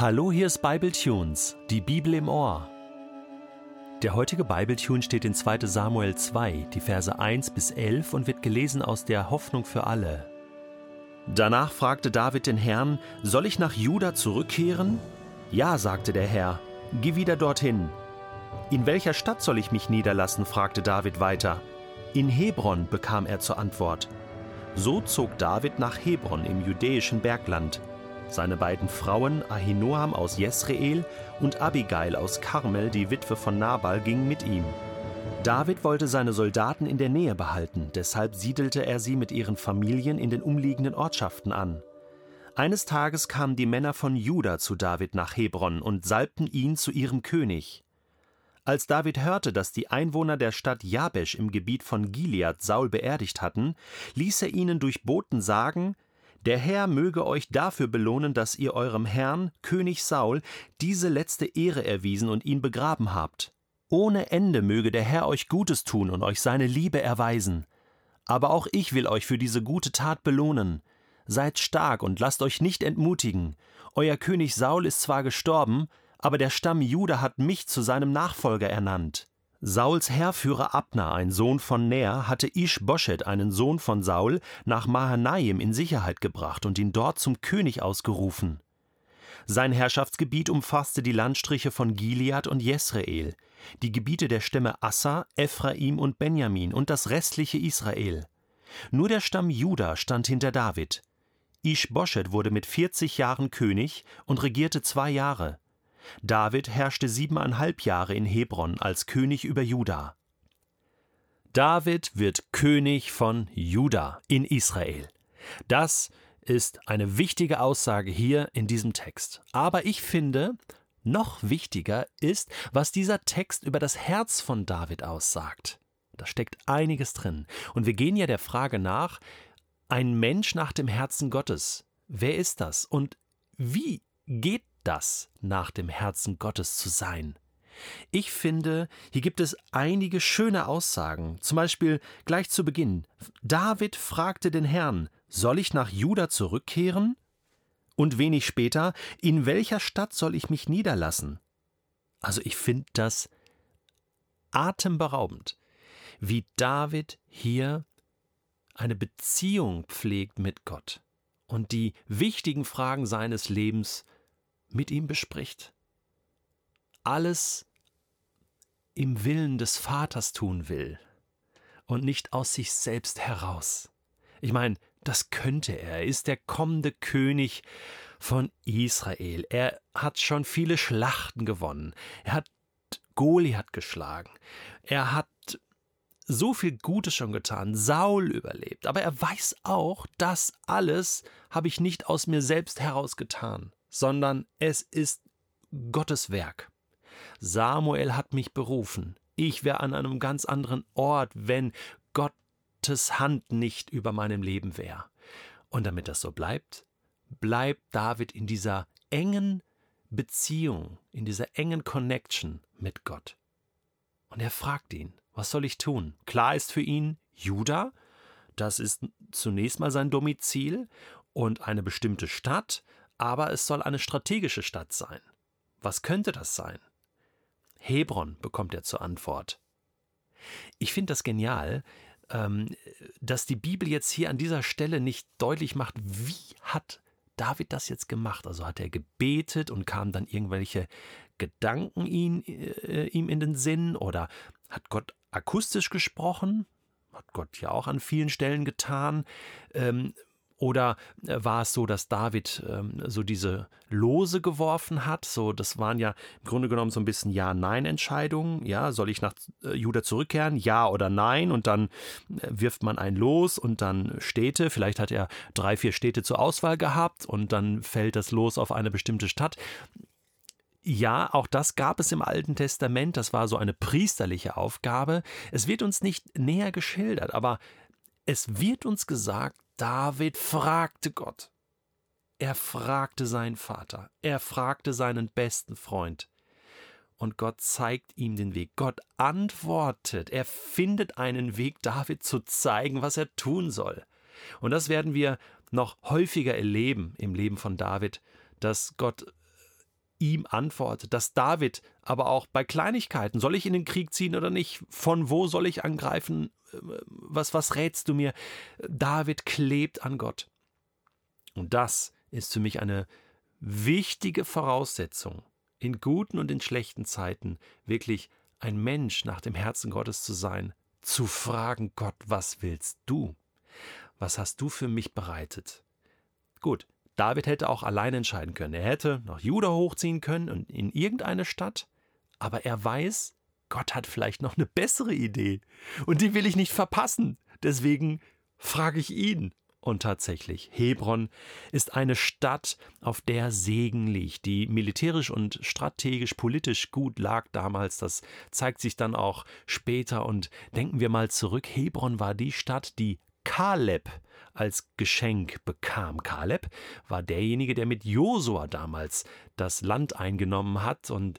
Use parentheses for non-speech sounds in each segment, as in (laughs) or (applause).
Hallo, hier ist Bible Tunes, die Bibel im Ohr. Der heutige Bibletune steht in 2. Samuel 2, die Verse 1 bis 11 und wird gelesen aus der Hoffnung für alle. Danach fragte David den Herrn: Soll ich nach Juda zurückkehren? Ja, sagte der Herr, geh wieder dorthin. In welcher Stadt soll ich mich niederlassen? fragte David weiter. In Hebron bekam er zur Antwort. So zog David nach Hebron im judäischen Bergland. Seine beiden Frauen Ahinoam aus Jesreel und Abigail aus Karmel, die Witwe von Nabal, gingen mit ihm. David wollte seine Soldaten in der Nähe behalten, deshalb siedelte er sie mit ihren Familien in den umliegenden Ortschaften an. Eines Tages kamen die Männer von Juda zu David nach Hebron und salbten ihn zu ihrem König. Als David hörte, dass die Einwohner der Stadt Jabesch im Gebiet von Gilead Saul beerdigt hatten, ließ er ihnen durch Boten sagen, der Herr möge euch dafür belohnen, dass ihr eurem Herrn, König Saul, diese letzte Ehre erwiesen und ihn begraben habt. Ohne Ende möge der Herr euch Gutes tun und euch seine Liebe erweisen. Aber auch ich will euch für diese gute Tat belohnen. Seid stark und lasst euch nicht entmutigen. Euer König Saul ist zwar gestorben, aber der Stamm Juda hat mich zu seinem Nachfolger ernannt. Sauls Heerführer Abner, ein Sohn von Ner, hatte Ish-Boschet, einen Sohn von Saul, nach Mahanaim in Sicherheit gebracht und ihn dort zum König ausgerufen. Sein Herrschaftsgebiet umfasste die Landstriche von Gilead und Jesreel, die Gebiete der Stämme Assa, Ephraim und Benjamin und das restliche Israel. Nur der Stamm Juda stand hinter David. Ish-Boschet wurde mit 40 Jahren König und regierte zwei Jahre. David herrschte siebeneinhalb Jahre in Hebron als König über Juda. David wird König von Juda in Israel. Das ist eine wichtige Aussage hier in diesem Text. Aber ich finde, noch wichtiger ist, was dieser Text über das Herz von David aussagt. Da steckt einiges drin. Und wir gehen ja der Frage nach, ein Mensch nach dem Herzen Gottes. Wer ist das? Und wie geht das, nach dem Herzen Gottes zu sein? Ich finde, hier gibt es einige schöne Aussagen. Zum Beispiel gleich zu Beginn. David fragte den Herrn, soll ich nach Juda zurückkehren? Und wenig später, in welcher Stadt soll ich mich niederlassen? Also ich finde das atemberaubend, wie David hier eine Beziehung pflegt mit Gott und die wichtigen Fragen seines Lebens mit ihm bespricht. Alles im Willen des Vaters tun will und nicht aus sich selbst heraus. Ich meine, das könnte er. Er ist der kommende König von Israel. Er hat schon viele Schlachten gewonnen. Er hat Goliath geschlagen. Er hat so viel Gutes schon getan, Saul überlebt. Aber er weiß auch, das alles habe ich nicht aus mir selbst heraus getan sondern es ist Gottes Werk. Samuel hat mich berufen. Ich wäre an einem ganz anderen Ort, wenn Gottes Hand nicht über meinem Leben wäre. Und damit das so bleibt, bleibt David in dieser engen Beziehung, in dieser engen Connection mit Gott. Und er fragt ihn, was soll ich tun? Klar ist für ihn Juda, das ist zunächst mal sein Domizil und eine bestimmte Stadt, aber es soll eine strategische Stadt sein. Was könnte das sein? Hebron bekommt er zur Antwort. Ich finde das genial, ähm, dass die Bibel jetzt hier an dieser Stelle nicht deutlich macht, wie hat David das jetzt gemacht? Also hat er gebetet und kamen dann irgendwelche Gedanken ihn, äh, ihm in den Sinn oder hat Gott akustisch gesprochen? Hat Gott ja auch an vielen Stellen getan. Ähm, oder äh, war es so, dass David ähm, so diese Lose geworfen hat? So, das waren ja im Grunde genommen so ein bisschen Ja-Nein-Entscheidungen. Ja, soll ich nach äh, Juda zurückkehren? Ja oder nein? Und dann äh, wirft man ein Los und dann Städte. Vielleicht hat er drei, vier Städte zur Auswahl gehabt und dann fällt das Los auf eine bestimmte Stadt. Ja, auch das gab es im Alten Testament, das war so eine priesterliche Aufgabe. Es wird uns nicht näher geschildert, aber es wird uns gesagt, David fragte Gott. Er fragte seinen Vater. Er fragte seinen besten Freund. Und Gott zeigt ihm den Weg. Gott antwortet. Er findet einen Weg, David zu zeigen, was er tun soll. Und das werden wir noch häufiger erleben im Leben von David, dass Gott ihm antwortet, dass David aber auch bei Kleinigkeiten, soll ich in den Krieg ziehen oder nicht, von wo soll ich angreifen, was, was rätst du mir? David klebt an Gott. Und das ist für mich eine wichtige Voraussetzung, in guten und in schlechten Zeiten wirklich ein Mensch nach dem Herzen Gottes zu sein, zu fragen, Gott, was willst du? Was hast du für mich bereitet? Gut, David hätte auch allein entscheiden können. Er hätte nach Juda hochziehen können und in irgendeine Stadt, aber er weiß, Gott hat vielleicht noch eine bessere Idee und die will ich nicht verpassen. Deswegen frage ich ihn. Und tatsächlich, Hebron ist eine Stadt, auf der Segen liegt, die militärisch und strategisch politisch gut lag damals. Das zeigt sich dann auch später. Und denken wir mal zurück, Hebron war die Stadt, die Kaleb als Geschenk bekam. Kaleb war derjenige, der mit Josua damals das Land eingenommen hat und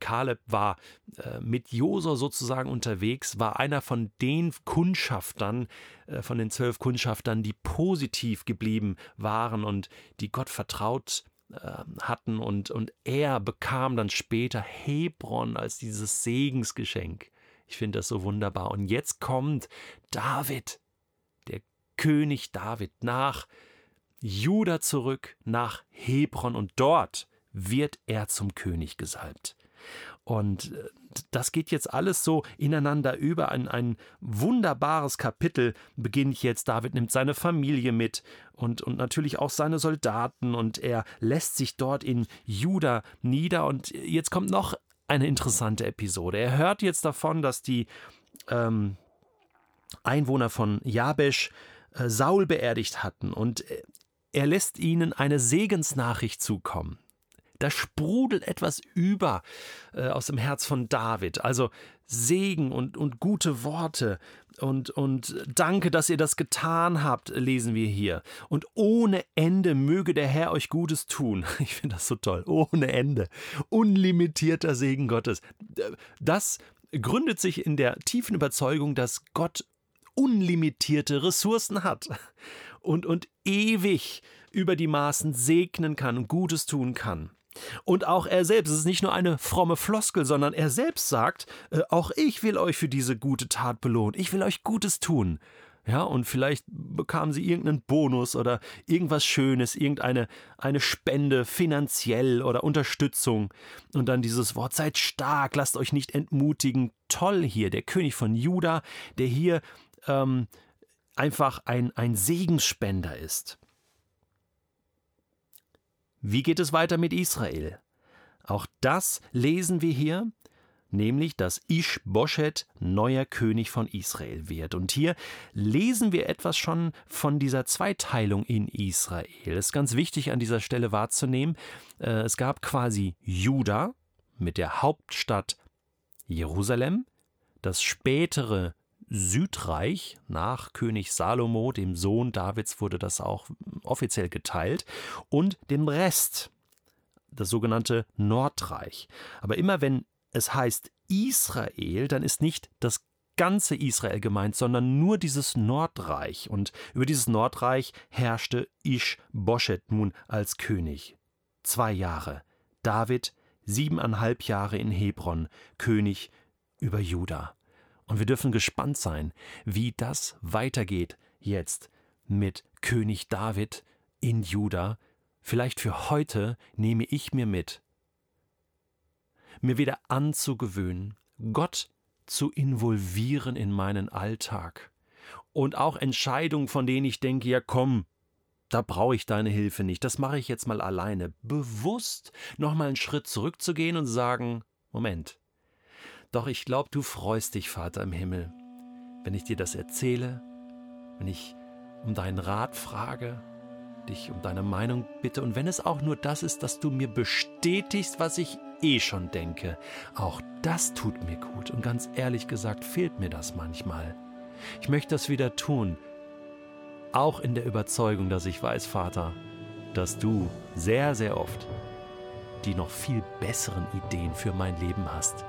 Kaleb war äh, mit Josua sozusagen unterwegs, war einer von den Kundschaftern, äh, von den zwölf Kundschaftern, die positiv geblieben waren und die Gott vertraut äh, hatten und, und er bekam dann später Hebron als dieses Segensgeschenk. Ich finde das so wunderbar. Und jetzt kommt David, König David nach Juda zurück, nach Hebron und dort wird er zum König gesalbt. Und äh, das geht jetzt alles so ineinander über. Ein, ein wunderbares Kapitel beginnt jetzt. David nimmt seine Familie mit und, und natürlich auch seine Soldaten und er lässt sich dort in Juda nieder. Und jetzt kommt noch eine interessante Episode. Er hört jetzt davon, dass die ähm, Einwohner von Jabesh Saul beerdigt hatten und äh, er lässt ihnen eine Segensnachricht zukommen. Da sprudelt etwas über äh, aus dem Herz von David. Also Segen und, und gute Worte und, und danke, dass ihr das getan habt, lesen wir hier. Und ohne Ende möge der Herr euch Gutes tun. (laughs) Ich finde das so toll. Ohne Ende. Unlimitierter Segen Gottes. Das gründet sich in der tiefen Überzeugung, dass Gott unlimitierte Ressourcen hat und, und ewig über die Maßen segnen kann und Gutes tun kann. Und auch er selbst, es ist nicht nur eine fromme Floskel, sondern er selbst sagt, äh, auch ich will euch für diese gute Tat belohnen, ich will euch Gutes tun. Ja, und vielleicht bekamen sie irgendeinen Bonus oder irgendwas Schönes, irgendeine eine Spende finanziell oder Unterstützung. Und dann dieses Wort, seid stark, lasst euch nicht entmutigen. Toll hier, der König von Juda, der hier ähm, einfach ein, ein Segensspender ist. Wie geht es weiter mit Israel? Auch das lesen wir hier, nämlich dass Ish-Boschet neuer König von Israel wird. Und hier lesen wir etwas schon von dieser Zweiteilung in Israel. Es ist ganz wichtig an dieser Stelle wahrzunehmen, äh, es gab quasi Juda mit der Hauptstadt Jerusalem, das spätere Südreich. Nach König Salomo, dem Sohn Davids, wurde das auch offiziell geteilt. Und dem Rest, das sogenannte Nordreich. Aber immer wenn es heißt Israel, dann ist nicht das ganze Israel gemeint, sondern nur dieses Nordreich. Und über dieses Nordreich herrschte Ish-Boschet nun als König. Zwei Jahre. David siebeneinhalb Jahre in Hebron, König über Juda. Und wir dürfen gespannt sein, wie das weitergeht jetzt mit König David in Juda. Vielleicht für heute nehme ich mir mit, mir wieder anzugewöhnen, Gott zu involvieren in meinen Alltag. Und auch Entscheidungen, von denen ich denke, ja komm, da brauche ich deine Hilfe nicht, das mache ich jetzt mal alleine. Bewusst nochmal einen Schritt zurückzugehen und sagen, Moment, doch ich glaube, du freust dich, Vater im Himmel, wenn ich dir das erzähle, wenn ich um deinen Rat frage, dich um deine Meinung bitte und wenn es auch nur das ist, dass du mir bestätigst, was ich eh schon denke. Auch das tut mir gut und ganz ehrlich gesagt fehlt mir das manchmal. Ich möchte das wieder tun, auch in der Überzeugung, dass ich weiß, Vater, dass du sehr, sehr oft die noch viel besseren Ideen für mein Leben hast.